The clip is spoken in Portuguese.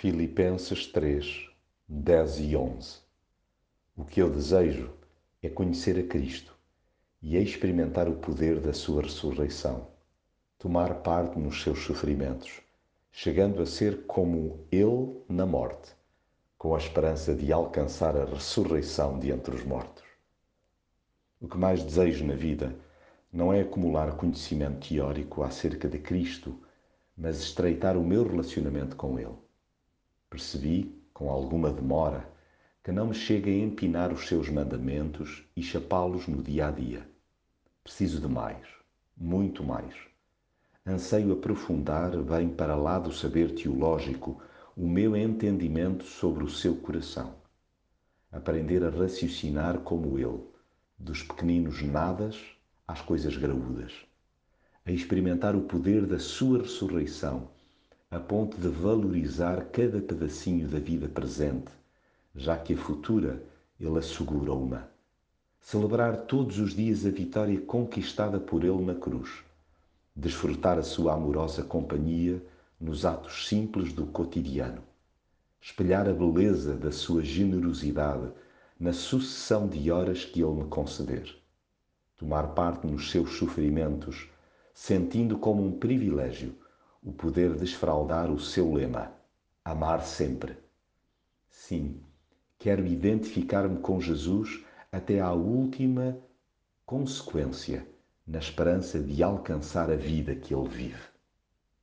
Filipenses 3, 10 e 11 O que eu desejo é conhecer a Cristo e experimentar o poder da Sua ressurreição, tomar parte nos seus sofrimentos, chegando a ser como Ele na morte, com a esperança de alcançar a ressurreição de entre os mortos. O que mais desejo na vida não é acumular conhecimento teórico acerca de Cristo, mas estreitar o meu relacionamento com Ele Percebi, com alguma demora, que não me chega a empinar os seus mandamentos e chapá-los no dia a dia. Preciso de mais, muito mais. Anseio aprofundar, bem para lá do saber teológico, o meu entendimento sobre o seu coração. Aprender a raciocinar como ele, dos pequeninos nadas às coisas graúdas. A experimentar o poder da sua ressurreição a ponto de valorizar cada pedacinho da vida presente, já que a futura ele assegura uma. Celebrar todos os dias a vitória conquistada por ele na cruz. Desfrutar a sua amorosa companhia nos atos simples do cotidiano. Espelhar a beleza da sua generosidade na sucessão de horas que ele me conceder. Tomar parte nos seus sofrimentos, sentindo como um privilégio o poder desfraldar o seu lema: amar sempre. Sim, quero identificar-me com Jesus até à última consequência, na esperança de alcançar a vida que ele vive.